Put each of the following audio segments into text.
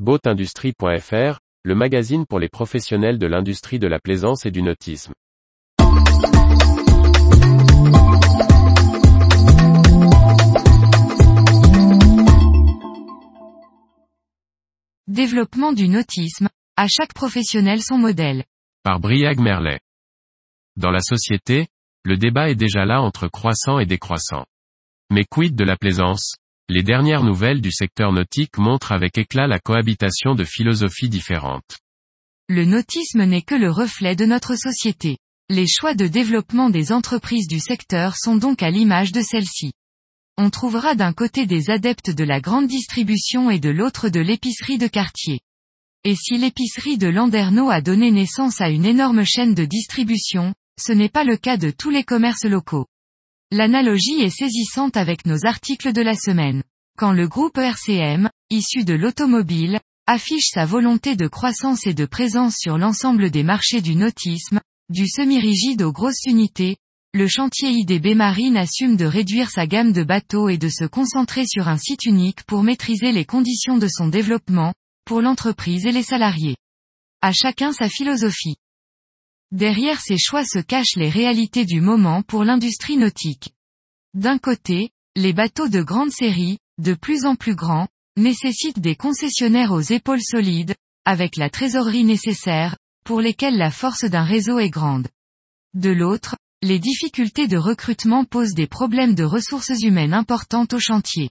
Boatindustrie.fr, le magazine pour les professionnels de l'industrie de la plaisance et du nautisme. Développement du nautisme, à chaque professionnel son modèle. Par Briag Merlet. Dans la société, le débat est déjà là entre croissant et décroissant. Mais quid de la plaisance? Les dernières nouvelles du secteur nautique montrent avec éclat la cohabitation de philosophies différentes. Le nautisme n'est que le reflet de notre société. Les choix de développement des entreprises du secteur sont donc à l'image de celle-ci. On trouvera d'un côté des adeptes de la grande distribution et de l'autre de l'épicerie de quartier. Et si l'épicerie de Landerneau a donné naissance à une énorme chaîne de distribution, ce n'est pas le cas de tous les commerces locaux. L'analogie est saisissante avec nos articles de la semaine. Quand le groupe RCM, issu de l'automobile, affiche sa volonté de croissance et de présence sur l'ensemble des marchés du nautisme, du semi-rigide aux grosses unités, le chantier IDB Marine assume de réduire sa gamme de bateaux et de se concentrer sur un site unique pour maîtriser les conditions de son développement, pour l'entreprise et les salariés. À chacun sa philosophie. Derrière ces choix se cachent les réalités du moment pour l'industrie nautique. D'un côté, les bateaux de grande série, de plus en plus grands, nécessitent des concessionnaires aux épaules solides, avec la trésorerie nécessaire, pour lesquels la force d'un réseau est grande. De l'autre, les difficultés de recrutement posent des problèmes de ressources humaines importantes au chantier.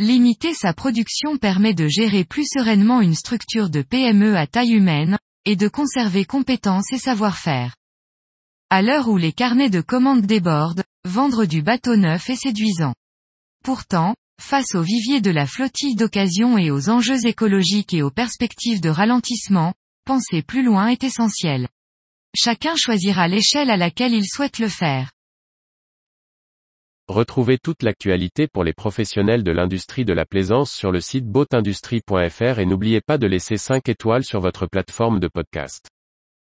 Limiter sa production permet de gérer plus sereinement une structure de PME à taille humaine, et de conserver compétences et savoir-faire. À l'heure où les carnets de commandes débordent, vendre du bateau neuf est séduisant. Pourtant, face au vivier de la flottille d'occasion et aux enjeux écologiques et aux perspectives de ralentissement, penser plus loin est essentiel. Chacun choisira l'échelle à laquelle il souhaite le faire. Retrouvez toute l'actualité pour les professionnels de l'industrie de la plaisance sur le site boatindustrie.fr et n'oubliez pas de laisser 5 étoiles sur votre plateforme de podcast.